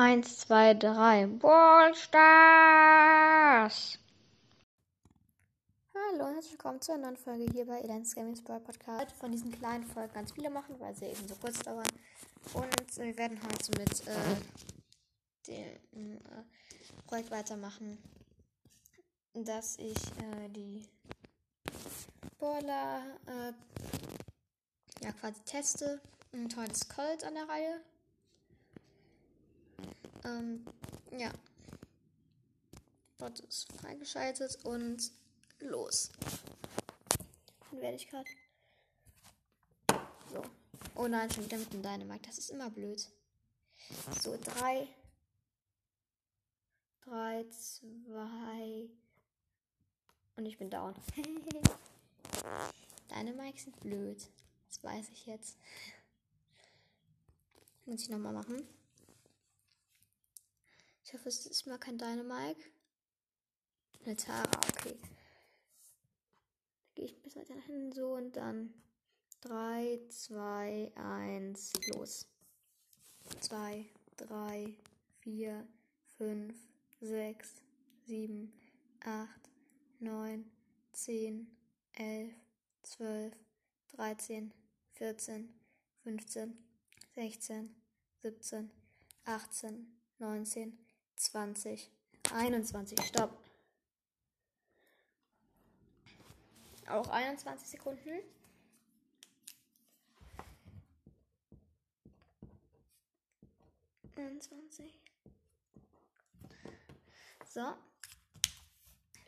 Eins, zwei, drei. Ballstars! Hallo und herzlich willkommen zu einer neuen Folge hier bei Elens Gaming Spoil Podcast. Von diesen kleinen Folgen ganz viele machen, weil sie eben so kurz dauern. Und wir werden heute mit äh, dem äh, Projekt weitermachen, dass ich äh, die Baller äh, ja quasi teste. Und heute ist Colt an der Reihe. Ähm, ja. Bot ist freigeschaltet und los. Dann werde ich gerade. So. Oh nein, schon wieder mit dem Dynamite. Das ist immer blöd. So, drei. Drei, zwei. Und ich bin down. Deine Mikes sind blöd. Das weiß ich jetzt. Muss ich nochmal machen. Ich hoffe, es ist mal kein Dynamike. Eine Tara, okay. Da gehe ich ein bisschen weiter nach hinten so und dann 3, 2, 1, los. 2, 3, 4, 5, 6, 7, 8, 9, 10, 11, 12, 13, 14, 15, 16, 17, 18, 19, 20, 21. Stopp. Auch 21 Sekunden. So.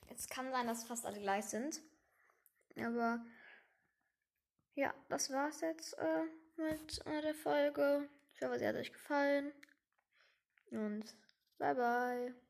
Jetzt kann sein, dass fast alle gleich sind. Aber ja, das war's jetzt äh, mit äh, der Folge. Ich hoffe, sie hat euch gefallen. Und bye bye.